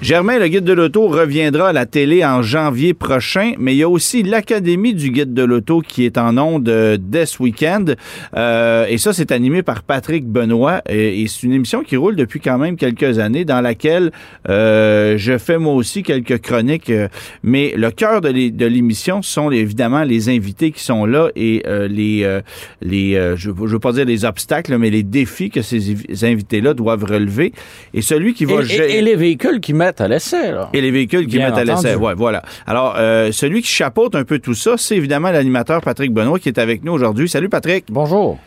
Germain, le guide de l'auto, reviendra à la télé en janvier prochain, mais il y a aussi l'Académie du guide de l'auto qui est en ondes euh, dès ce week-end. Euh, et ça, c'est animé par Patrick Benoît. Et, c'est une émission qui roule depuis quand même quelques années, dans laquelle euh, je fais moi aussi quelques chroniques. mais le cœur de l'émission sont évidemment les invités qui sont là et les, les je ne veux pas dire les obstacles, mais les défis que ces invités-là doivent relever. Et celui qui va... Et, et les véhicules qui mettent à l'essai. Et les véhicules qui mettent à l'essai. Ouais, voilà. Alors, euh, celui qui chapeaute un peu tout ça, c'est évidemment l'animateur Patrick Benoît qui est avec nous aujourd'hui. Salut Patrick. Bonjour.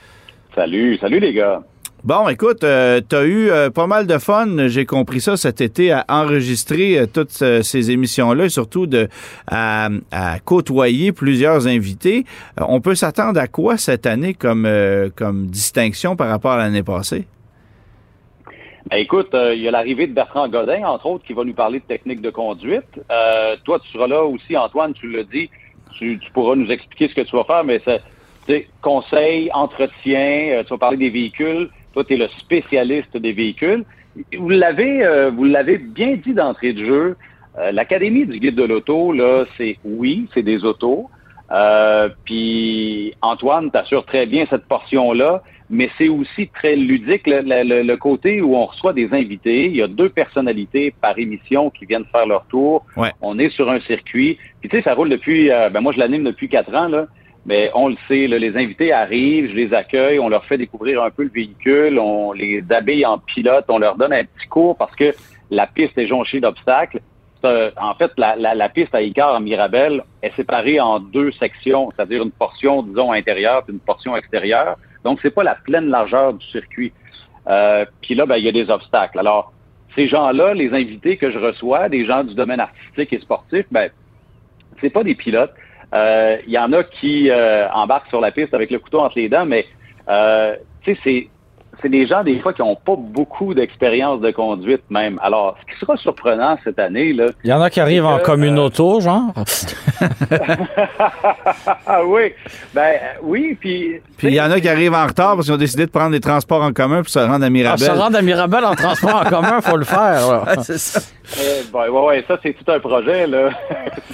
Salut, salut les gars. Bon, écoute, euh, tu as eu euh, pas mal de fun, j'ai compris ça cet été, à enregistrer toutes ces émissions-là et surtout de, à, côtoyer plusieurs invités. on peut s'attendre à quoi cette année comme, comme distinction par rapport à l'année passée? Ben, écoute, euh, il y a l'arrivée de Bertrand Godin, entre autres, qui va nous parler de technique de conduite. Euh, toi, tu seras là aussi, Antoine, tu l'as dit. Tu, pourras nous expliquer ce que tu vas faire, mais c'est conseil, entretien, euh, tu vas parler des véhicules. Toi, tu es le spécialiste des véhicules. Vous l'avez, vous l'avez bien dit d'entrée de jeu. L'Académie du guide de l'auto, là, c'est oui, c'est des autos. Puis Antoine t'assure très bien cette portion-là mais c'est aussi très ludique le, côté où on reçoit des invités. Il y a deux personnalités par émission qui viennent faire leur tour. On est sur un circuit. Puis tu sais, ça roule depuis, euh, ben moi je l'anime depuis quatre ans, là. Mais on le sait, les invités arrivent, je les accueille, on leur fait découvrir un peu le véhicule, on les habille en pilote, on leur donne un petit cours parce que la piste est jonchée d'obstacles. en fait, la, la, piste à Icar en Mirabel est séparée en deux sections, c'est-à-dire une portion, disons, intérieure et une portion extérieure. Donc, c'est pas la pleine largeur du circuit. Euh, puis là, ben, il y a des obstacles. Alors, ces gens-là, les invités que je reçois, des gens du domaine artistique et sportif, ben, c'est pas des pilotes. Euh, il y en a qui euh, embarquent sur la piste avec le couteau entre les dents, mais sais, c'est c'est des gens, des fois, qui n'ont pas beaucoup d'expérience de conduite même. Alors, ce qui sera surprenant cette année, là. Il y en a qui arrivent en communauto, euh, genre. ah oui. Ben oui, puis. Puis il y en a qui arrivent en retard parce qu'ils ont décidé de prendre des transports en commun pour se rendre à Mirabel. Ah, se rendre à Mirabel en transport en commun, il faut le faire. c'est ça. Eh, ben, ouais, ouais, ça, c'est tout un projet, là.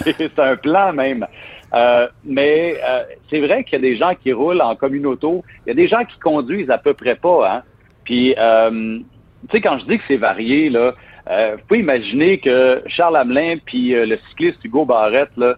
c'est un plan même. Euh, mais euh, c'est vrai qu'il y a des gens qui roulent en communauto. Il y a des gens qui conduisent à peu près pas. Hein? Puis, euh, tu sais, quand je dis que c'est varié, là, vous pouvez imaginer que Charles Hamelin puis le cycliste Hugo Barrette, là,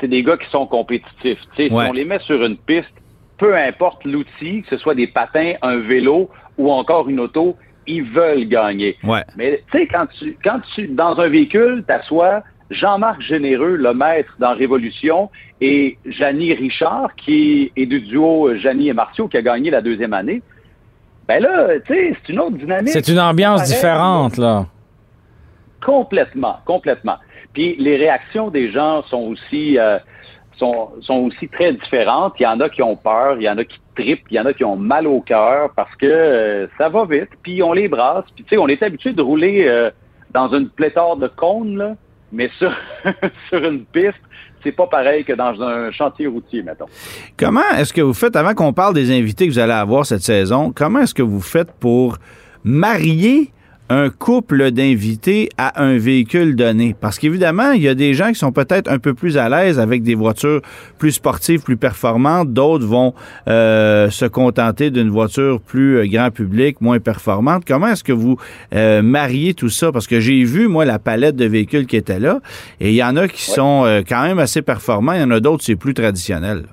c'est des gars qui sont compétitifs. Si on les met sur une piste, peu importe l'outil, que ce soit des patins, un vélo ou encore une auto, ils veulent gagner. Mais tu sais, quand tu, quand tu, dans un véhicule, t'assois, Jean-Marc Généreux, le maître dans Révolution, et Janie Richard, qui est du duo Janie et Martiaux, qui a gagné la deuxième année. Ben là, tu sais, c'est une autre dynamique. C'est une ambiance différente, là. Complètement, complètement. Puis les réactions des gens sont aussi, euh, sont, aussi très différentes. Il y en a qui ont peur, il y en a qui tripent, il y en a qui ont mal au cœur parce que euh, ça va vite, puis on les brasse. Puis tu sais, on est habitué de rouler euh, dans une pléthore de cônes, là mais sur, sur une piste, c'est pas pareil que dans un chantier routier, mettons. Comment est-ce que vous faites, avant qu'on parle des invités que vous allez avoir cette saison, comment est-ce que vous faites pour marier un couple d'invités à un véhicule donné? Parce qu'évidemment, il y a des gens qui sont peut-être un peu plus à l'aise avec des voitures plus sportives, plus performantes. D'autres vont euh, se contenter d'une voiture plus euh, grand public, moins performante. Comment est-ce que vous euh, mariez tout ça? Parce que j'ai vu, moi, la palette de véhicules qui était là. Et il y en a qui sont quand même assez performants. Il y en a d'autres, c'est plus traditionnel.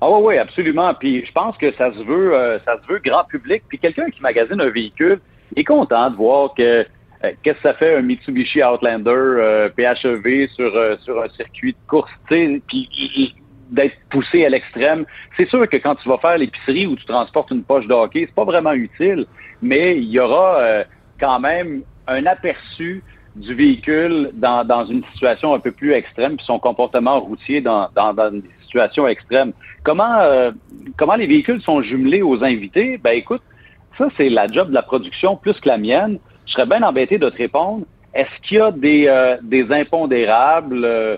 Ah oui, oui, absolument. Puis je pense que ça se veut, ça se veut grand public. Puis quelqu'un qui magasine un véhicule, est content de voir que euh, qu'est-ce que ça fait un Mitsubishi Outlander euh, PHEV sur, euh, sur un circuit de course, puis d'être poussé à l'extrême. C'est sûr que quand tu vas faire l'épicerie ou tu transportes une poche de hockey, c'est pas vraiment utile, mais il y aura quand même un aperçu du véhicule dans, dans une situation un peu plus extrême, puis son comportement routier dans, dans, dans des situation extrême. Comment, comment les véhicules sont jumelés aux invités? Ben écoute, ça, c'est la job de la production plus que la mienne. Je serais bien embêté de te répondre. Est-ce qu'il y a des, euh, des impondérables euh,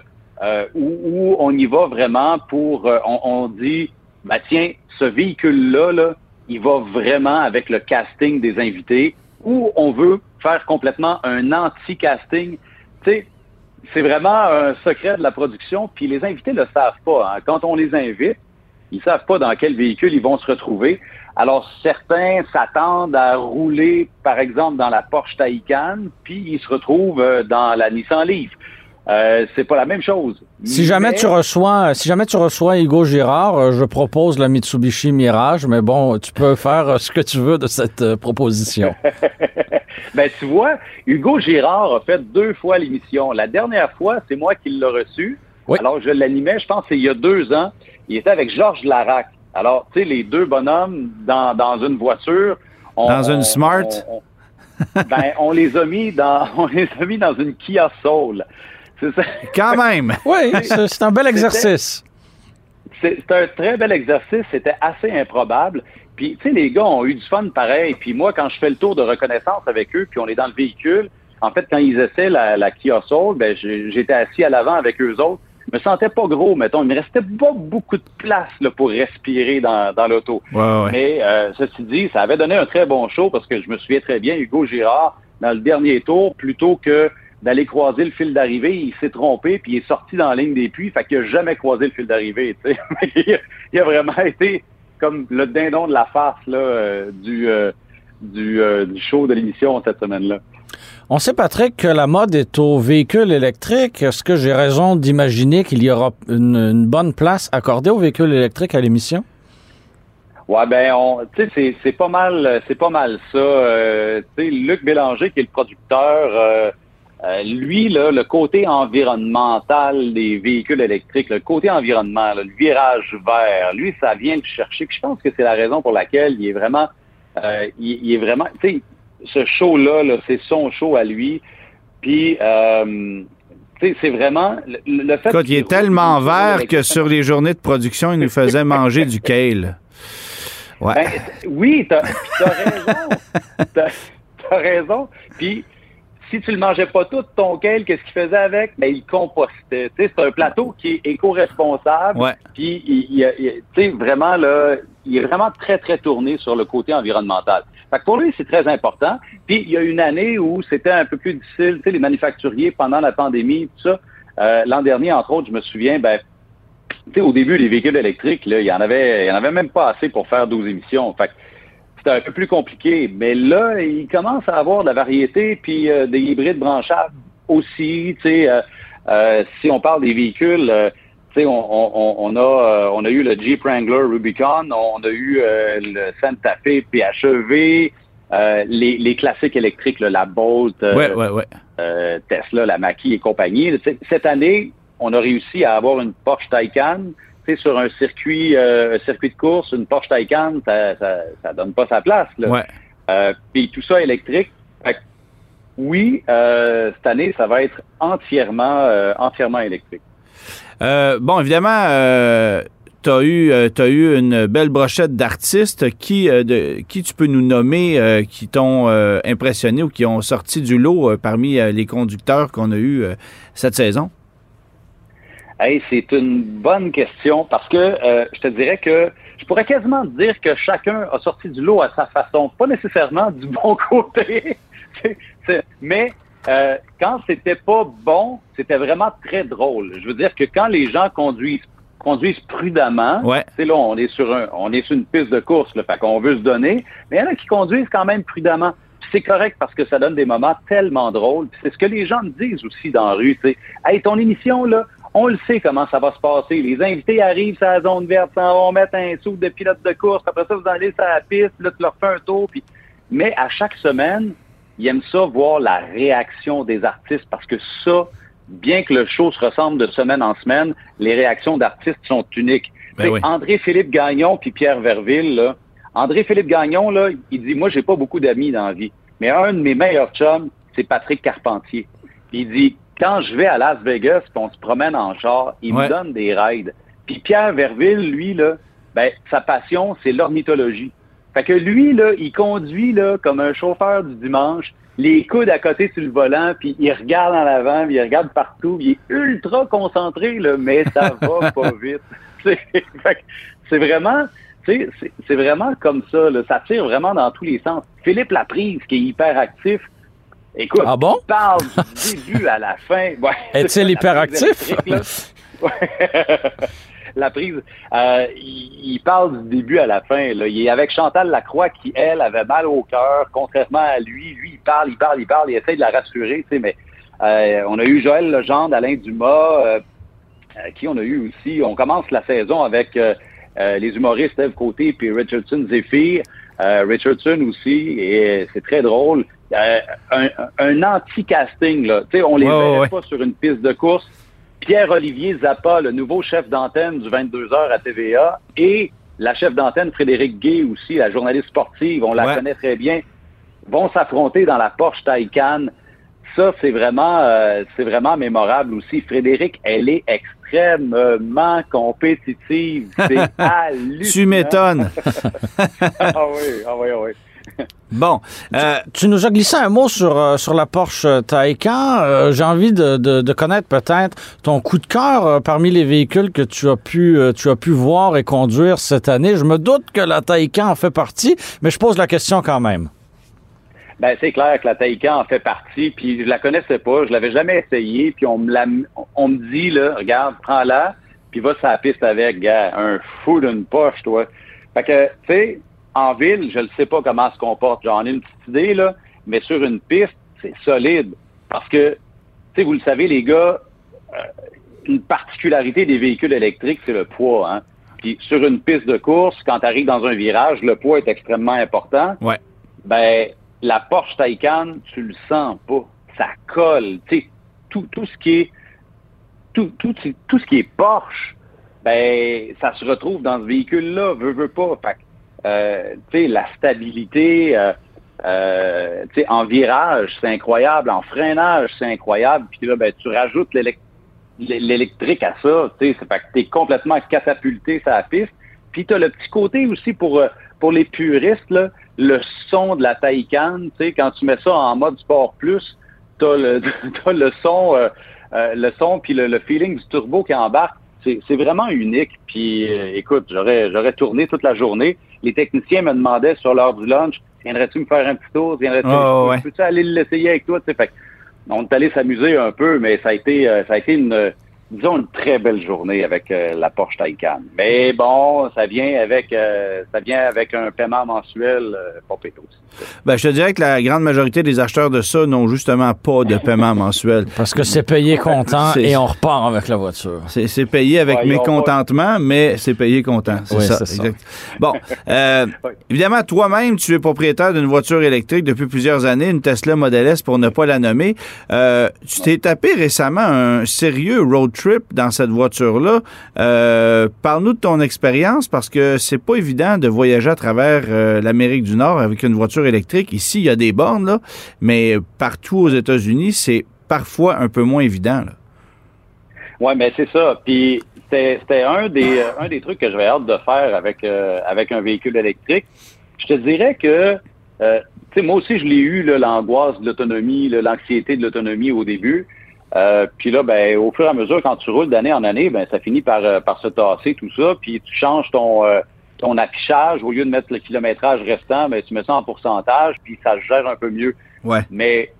où, on y va vraiment pour, on, on, dit, ben tiens, ce véhicule-là, là, il va vraiment avec le casting des invités, ou on veut faire complètement un anti-casting? Tu sais, c'est vraiment un secret de la production, puis les invités ne le savent pas. Hein. Quand on les invite, ils savent pas dans quel véhicule ils vont se retrouver. Alors, certains s'attendent à rouler, par exemple, dans la Porsche Taycan, puis ils se retrouvent euh, dans la Nissan Leaf. Euh, c'est pas la même chose. Si jamais tu reçois, si jamais tu reçois Hugo Girard, euh, je propose la Mitsubishi Mirage, mais bon, tu peux faire euh, ce que tu veux de cette proposition. ben tu vois, Hugo Girard a fait deux fois l'émission. La dernière fois, c'est moi qui l'ai reçu. Alors je l'animais, je pense, il y a deux ans. Il était avec Georges Larac. Alors, tu sais, les deux bonhommes dans, dans une voiture. dans une Smart? ben, on les a mis dans, on les a mis dans une Kia Soul. Quand même. oui, c'est un bel exercice. C'est un très bel exercice. C'était assez improbable. Puis, tu sais, les gars ont eu du fun pareil. Puis moi, quand je fais le tour de reconnaissance avec eux, puis on est dans le véhicule, en fait, quand ils essaient la, la Kia Soul, ben, j'étais assis à l'avant avec eux autres. Je me sentais pas gros, mettons. Il me restait pas beaucoup de place là, pour respirer dans, dans l'auto. Mais euh, ceci dit, ça avait donné un très bon show parce que je me souviens très bien, Hugo Girard, dans le dernier tour, plutôt que d'aller croiser le fil d'arrivée, il s'est trompé, puis il est sorti dans la ligne des puits, fait qu'il n'a jamais croisé le fil d'arrivée. il a vraiment été comme le dindon de la farce là, euh, du, euh, euh, du, show de l'émission cette semaine-là. On sait, Patrick, que la mode est au véhicule électrique. Est-ce que j'ai raison d'imaginer qu'il y aura une, bonne place accordée aux véhicules électriques à l'émission? Ouais, ben, tu sais, c'est pas mal, c'est pas mal ça. tu sais, Luc Bélanger, qui est le producteur, euh, lui, là, le côté environnemental des véhicules électriques, le côté environnement, le virage vert, lui, ça vient le chercher. Je pense que c'est la raison pour laquelle il est vraiment, euh, ce show-là, -là, c'est son show à lui. Puis, euh, c'est vraiment le, fait. qu'il est tellement vert que sur les journées de production, il nous faisait manger du kale. Ouais. Ben, oui, t'as as raison. T'as as raison. Puis si tu le mangeais pas tout, ton kale, qu'est-ce qu'il faisait avec? Ben, il compostait. c'est un plateau qui est éco-responsable. Puis, il, vraiment, là, il est vraiment très, très tourné sur le côté environnemental. Fait que pour lui, c'est très important. Puis, il y a une année où c'était un peu plus difficile. Tu sais, les manufacturiers, pendant la pandémie, tout ça. Euh, l'an dernier, entre autres, je me souviens, ben, au début, les véhicules électriques, là, il y en avait, il y en avait même pas assez pour faire 12 émissions. Fait c'était un peu plus compliqué. Mais là, il commence à avoir de la variété, puis euh, des hybrides branchables aussi. Euh, euh, si on parle des véhicules, tu sais, on, on, a on a eu le Jeep Wrangler Rubicon, on a eu le Santa Fe PHEV, les, les classiques électriques, la Bolt, Tesla, la Mackie et compagnie. Cette année, on a réussi à avoir une Porsche Taycan sur un circuit, euh, circuit de course, une Porsche Taycan, ça, ça, donne pas sa place. Là. Euh, puis tout ça électrique. oui, euh, cette année, ça va être entièrement, entièrement électrique. Bon, évidemment, tu as eu, as eu une belle brochette d'artistes. Qui, de, qui tu peux nous nommer qui t'ont impressionné ou qui ont sorti du lot parmi les conducteurs qu'on a eu cette saison? c'est une bonne question parce que euh, je te dirais que je pourrais quasiment dire que chacun a sorti du lot à sa façon, pas nécessairement du bon côté, mais euh, quand c'était pas bon, c'était vraiment très drôle. Je veux dire que quand les gens conduisent conduisent prudemment, ouais. là on est sur un, on est sur une piste de course, là, fait qu'on veut se donner, mais il y en a qui conduisent quand même prudemment c'est correct parce que ça donne des moments tellement drôles. C'est ce que les gens me disent aussi dans la rue. sais. Hey, ton émission, là, on le sait comment ça va se passer. Les invités arrivent sur la zone verte, s'en vont mettre un sou de pilote de course. Après ça, vous allez sur la piste, là, tu leur fais un tour. Puis... Mais à chaque semaine, ils aiment ça, voir la réaction des artistes parce que ça, bien que le show se ressemble de semaine en semaine, les réactions d'artistes sont uniques. Ben André-Philippe Gagnon puis Pierre Verville, là, André-Philippe Gagnon, là, il dit, moi, j'ai pas beaucoup d'amis dans la vie, mais un de mes meilleurs chums, c'est Patrick Carpentier. Puis il dit, quand je vais à Las Vegas, on se promène en char, il me donne des rides. Puis Pierre Verville, lui, là, ben, sa passion, c'est l'ornithologie. Fait que lui, là, il conduit là, comme un chauffeur du dimanche, les coudes à côté sur le volant, puis il regarde en avant, puis il regarde partout, il est ultra concentré, là, mais ça va pas vite. c'est vraiment, c'est vraiment comme ça, là, ça tire vraiment dans tous les sens. Philippe Laprise, qui est hyper actif, écoute, ah bon? il parle du début à la fin. Ouais, Est-il hyperactif? La prise. Euh, il, parle du début à la fin. Là. Il est avec Chantal Lacroix qui, elle, avait mal au cœur, contrairement à lui. Lui, il parle, il parle, il parle, il essaie de la rassurer, tu sais, mais euh, on a eu Joël Legendre, Alain Dumas, euh, qui on a eu aussi. On commence la saison avec les humoristes Eve Côté puis Richardson Zephyr. Richardson aussi, et c'est très drôle. un, anti-casting, là. Tu sais, on les ouais, pas sur une piste de course Pierre-Olivier Zappa, le nouveau chef d'antenne du 22h à TVA, et la chef d'antenne Frédéric Gay aussi, la journaliste sportive, on la connaît très bien, vont s'affronter dans la Porsche Taycan. Ça, c'est vraiment, euh, c'est vraiment mémorable aussi. Frédéric, elle est extrêmement compétitive. C'est hallucinant. tu m'étonnes. ah oui, ah oui, ah oui. Bon. Euh, tu, nous as glissé un mot sur, euh, sur la Porsche Taycan. Euh, j'ai envie de, de, connaître peut-être ton coup de cœur parmi les véhicules que tu as, pu, tu as pu voir et conduire cette année. Je me doute que la Taycan en fait partie, mais je pose la question quand même. Ben, c'est clair que la Taycan en fait partie, puis je la connaissais pas, je l'avais jamais essayé, puis on me, la, on me dit, là, regarde, prends-la, puis va sur la piste avec, gars, un fou d'une Porsche, toi. Fait que, tu sais, en ville, je ne sais pas comment se comporte. J'en ai une petite idée, là, mais sur une piste, c'est solide. Parce que, tu sais, vous le savez, les gars, euh, une particularité des véhicules électriques, c'est le poids. Hein? Puis sur une piste de course, quand tu arrives dans un virage, le poids est extrêmement important. Ouais. Ben, la Porsche Taycan, tu le sens pas. Ça colle. Tu sais, tout, tout ce qui est tout, tout, tout ce qui est Porsche, ben, ça se retrouve dans ce véhicule-là, veut, veut pas. Fait euh, la stabilité, euh, euh en virage, c'est incroyable, en freinage, c'est incroyable. Puis là, ben, tu rajoutes l'électrique à ça, c'est t'es complètement catapulté sur la piste. Puis tu as le petit côté aussi pour euh, pour les puristes, là, le son de la Taycan, tu quand tu mets ça en mode sport plus, t'as le as le son, le son puis le, le, feeling du turbo qui embarque. C'est vraiment unique. Puis écoute, j'aurais j'aurais tourné toute la journée les techniciens me demandaient sur l'heure du lunch, viendrais-tu me faire un petit tour? Viendrais-tu oh, aller l'essayer avec toi? Fait, on est allé s'amuser un peu, mais ça a été, euh, ça a été une, disons, une très belle journée avec euh, la Porsche Taycan. Mais bon, ça vient avec euh, ça vient avec un paiement mensuel euh, pas aussi. Ben, je te dirais que la grande majorité des acheteurs de ça n'ont justement pas de paiement mensuel. Parce que c'est payé content et on repart avec la voiture. C'est payé avec mécontentement, mais c'est payé content. C'est ça, ça. Bon, évidemment, toi-même, tu es propriétaire d'une voiture électrique depuis plusieurs années, une Tesla Model S pour ne pas la nommer. tu t'es tapé récemment un sérieux road trip dans cette voiture-là. Euh, parle-nous de ton expérience parce que c'est pas évident de voyager à travers euh, l'Amérique du Nord avec une voiture électrique. Ici, il y a des bornes, là, mais partout aux États-Unis, c'est parfois un peu moins évident. Oui, mais c'est ça. Puis c'était un des, euh, un des trucs que j'avais hâte de faire avec, avec un véhicule électrique. Je te dirais que, moi aussi, je l'ai eu, l'angoisse de l'autonomie, l'anxiété de l'autonomie au début. Euh, puis là, ben, au fur et à mesure, quand tu roules d'année en année, ben, ça finit par, euh, par se tasser, tout ça. Puis tu changes ton, euh, ton affichage. Au lieu de mettre le kilométrage restant, ben, tu mets ça en pourcentage, puis ça gère un peu mieux. Ouais. Mais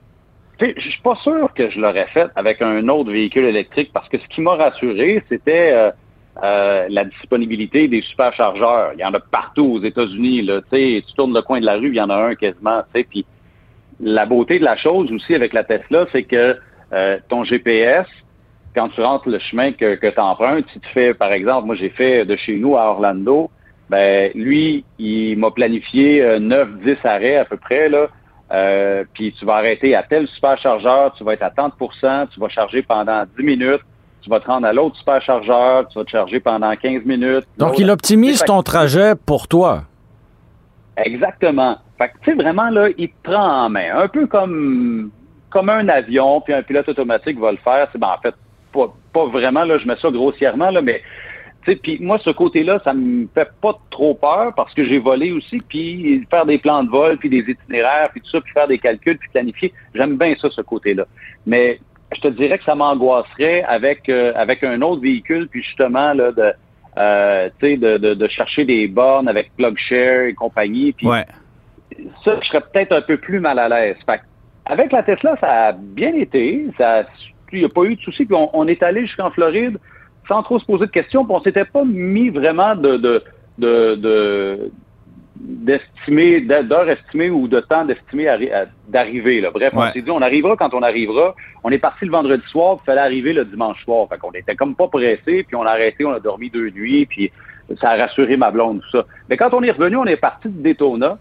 je suis pas sûr que je l'aurais fait avec un autre véhicule électrique parce que ce qui m'a rassuré, c'était la disponibilité des superchargeurs. Il y en a partout aux États-Unis. Là, tu tournes le coin de la rue, il y en a un quasiment. Puis la beauté de la chose aussi avec la Tesla, c'est que euh, ton GPS, quand tu rentres le chemin que, que tu empruntes, si tu fais, par exemple, moi j'ai fait de chez nous à Orlando, ben lui, il m'a planifié 9-10 euh, arrêts à peu près, là. Euh, puis tu vas arrêter à tel superchargeur, tu vas être à 30% tu vas charger pendant 10 minutes, tu vas te rendre à l'autre superchargeur, tu vas te charger pendant 15 minutes. Donc, il optimise ton trajet pour toi. Exactement. Fait que, tu sais, vraiment, là, il te prend en main. Un peu comme comme un avion, puis un pilote automatique va le faire. C'est ben, en fait pas, pas, vraiment, là, je mets ça grossièrement, là, mais puis moi, ce côté-là, ça me fait pas trop peur parce que j'ai volé aussi, puis faire des plans de vol, puis des itinéraires, puis tout ça, puis faire des calculs, puis planifier. J'aime bien ça, ce côté-là. Mais je te dirais que ça m'angoisserait avec euh, avec un autre véhicule, puis justement là de euh, de, de, de, chercher des bornes avec PlugShare et compagnie. Puis ça, je serais peut-être un peu plus mal à l'aise. Avec la Tesla, ça a bien été. Ça, il n'y a pas eu de soucis. Puis on, est allé jusqu'en Floride sans trop se poser de questions. Puis on s'était pas mis vraiment de, de, de, d'estimer, d'heures estimées ou de temps d'estimer d'arriver. Bref, on s'est dit, on arrivera quand on arrivera. On est parti le vendredi soir, il fallait arriver le dimanche soir. Fait qu'on était comme pas pressé, puis on a arrêté, on a dormi deux nuits, puis ça a rassuré ma blonde, tout ça. Mais quand on est revenu, on est parti de Daytona,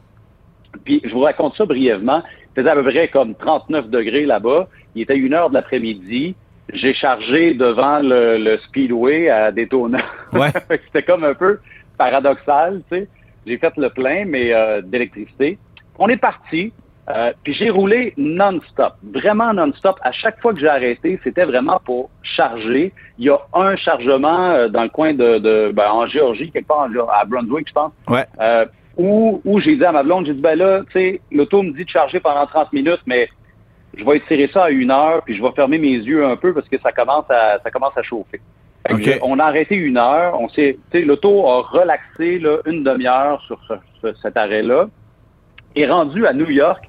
puis je vous raconte ça brièvement. Faisait à peu près comme 39 degrés là-bas. Il était une heure de l'après-midi. J'ai chargé devant le, Speedway à Daytona. Ouais. C'était comme un peu paradoxal, tu sais. J'ai fait le plein, mais euh, d'électricité. On est parti. Euh, puis j'ai roulé non-stop, vraiment non-stop. À chaque fois que j'ai arrêté, c'était vraiment pour charger. Il y a un chargement euh, dans le coin de, de ben, en Géorgie, quelque part à Brunswick, je pense. Ouais. Où, où j'ai dit à ma blonde, j'ai dit ben là, tu sais, l'auto me dit de charger pendant 30 minutes, mais je vais étirer ça à une heure, puis je vais fermer mes yeux un peu parce que ça commence à ça commence à chauffer on a arrêté une heure. On s'est, l'auto a relaxé là, une demi-heure sur cet arrêt-là. Et rendu à New York,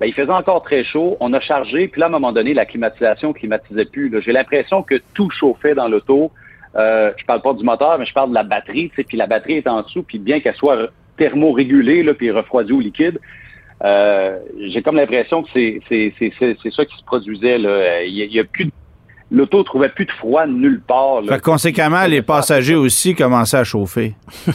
ben, il faisait encore très chaud. On a chargé, puis là, à un moment donné, la climatisation climatisait plus. J'ai l'impression que tout chauffait dans l'auto. Euh, je parle pas du moteur, mais je parle de la batterie. Puis la batterie est en dessous, puis bien qu'elle soit thermorégulée, là, puis refroidie au liquide, euh, j'ai comme l'impression que c'est, c'est, ça qui se produisait. Là. Il y a, plus de l'auto trouvait plus de froid nulle part. conséquemment, les passagers aussi commençaient à chauffer.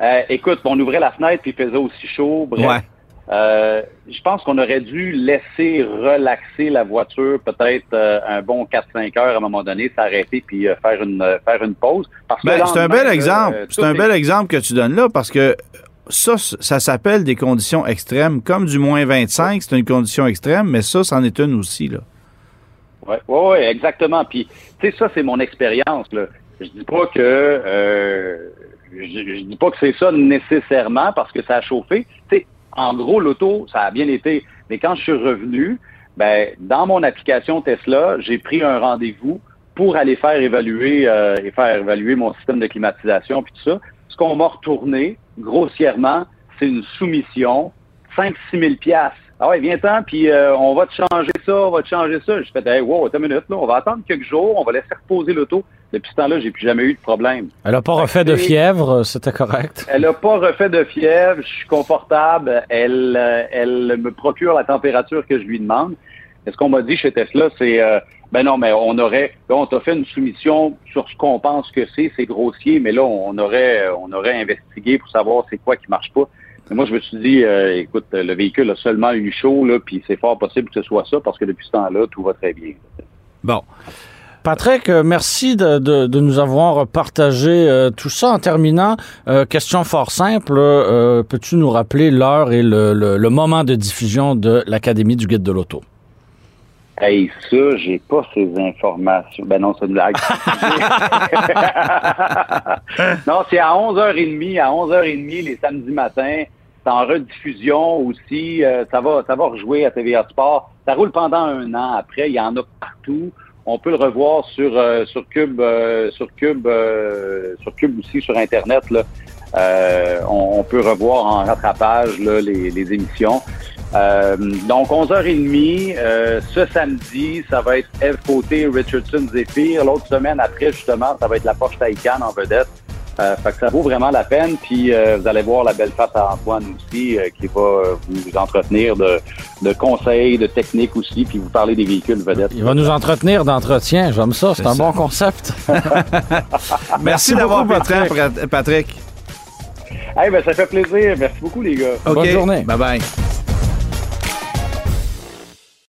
Euh, écoute, on ouvrait la fenêtre puis il faisait aussi chaud. Bref. Euh, je pense qu'on aurait dû laisser relaxer la voiture peut-être euh, un bon 4-5 heures à un moment donné, s'arrêter puis faire une faire une pause. Ben, c'est un bel exemple. c'est un bel exemple que tu donnes là parce que ça, ça s'appelle des conditions extrêmes. Comme du moins 25, c'est une condition extrême, mais ça, c'en est une aussi. Là. Oui, ouais, ouais, exactement. Puis, tu sais, ça, c'est mon expérience. Là. Je dis pas que euh, je, dis pas que c'est ça nécessairement parce que ça a chauffé. Tu sais, en gros, l'auto, ça a bien été. Mais quand je suis revenu, ben, dans mon application Tesla, j'ai pris un rendez-vous pour aller faire évaluer euh, et faire évaluer mon système de climatisation puis tout ça. Ce qu'on m'a retourné, grossièrement, c'est une soumission, 5-6 000 piastres ah ouais, viens-t'en, puis euh, on va te changer ça, on va te changer ça. Je fais, hey, wow, attends une minute, là, on va attendre quelques jours, on va laisser reposer l'auto. Depuis ce temps-là, j'ai plus jamais eu de problème. Elle n'a pas refait de fièvre, c'était correct? Elle n'a pas refait de fièvre, je suis confortable, elle, euh, elle me procure la température que je lui demande. Et ce qu'on m'a dit chez Tesla, c'est, euh, ben non, mais on aurait, là, on t'a fait une soumission sur ce qu'on pense que c'est, c'est grossier, mais là, on aurait, on aurait investigué pour savoir c'est quoi qui marche pas moi, je me suis dit, euh, écoute, le véhicule a seulement eu chaud, là, puis c'est fort possible que ce soit ça, parce que depuis ce temps-là, tout va très bien. Bon. Patrick, euh, merci de, nous avoir partagé euh, tout ça. En terminant, question fort simple, peux-tu nous rappeler l'heure et le, moment de diffusion de l'Académie du guide de l'auto? Hey, ça, j'ai pas ces informations. Ben non, c'est une blague. non, c'est à 11h30, à 11h30 les samedis matins en rediffusion aussi. Euh, ça va, ça va rejouer à TVA Sport. Ça roule pendant un an. Après, il y en a partout. On peut le revoir sur euh, sur Cube, euh, sur Cube, sur Cube aussi sur Internet. On, peut revoir en rattrapage les émissions. donc 11h30 ce samedi, ça va être Eve Côté, Richardson Zephyr. L'autre semaine après, justement, ça va être la Porsche Taycan en vedette. Euh, fait que ça vaut vraiment la peine. Puis euh, vous allez voir la belle face à Antoine aussi, euh, qui va vous entretenir de, de, conseils, de techniques aussi, puis vous parler des véhicules vedettes. Il va nous entretenir d'entretien. J'aime ça. C'est un bon concept. Merci, d'avoir Patrick. Patrick. Hey, ben, ça fait plaisir. Merci beaucoup, les gars. Bonne journée. Bye bye.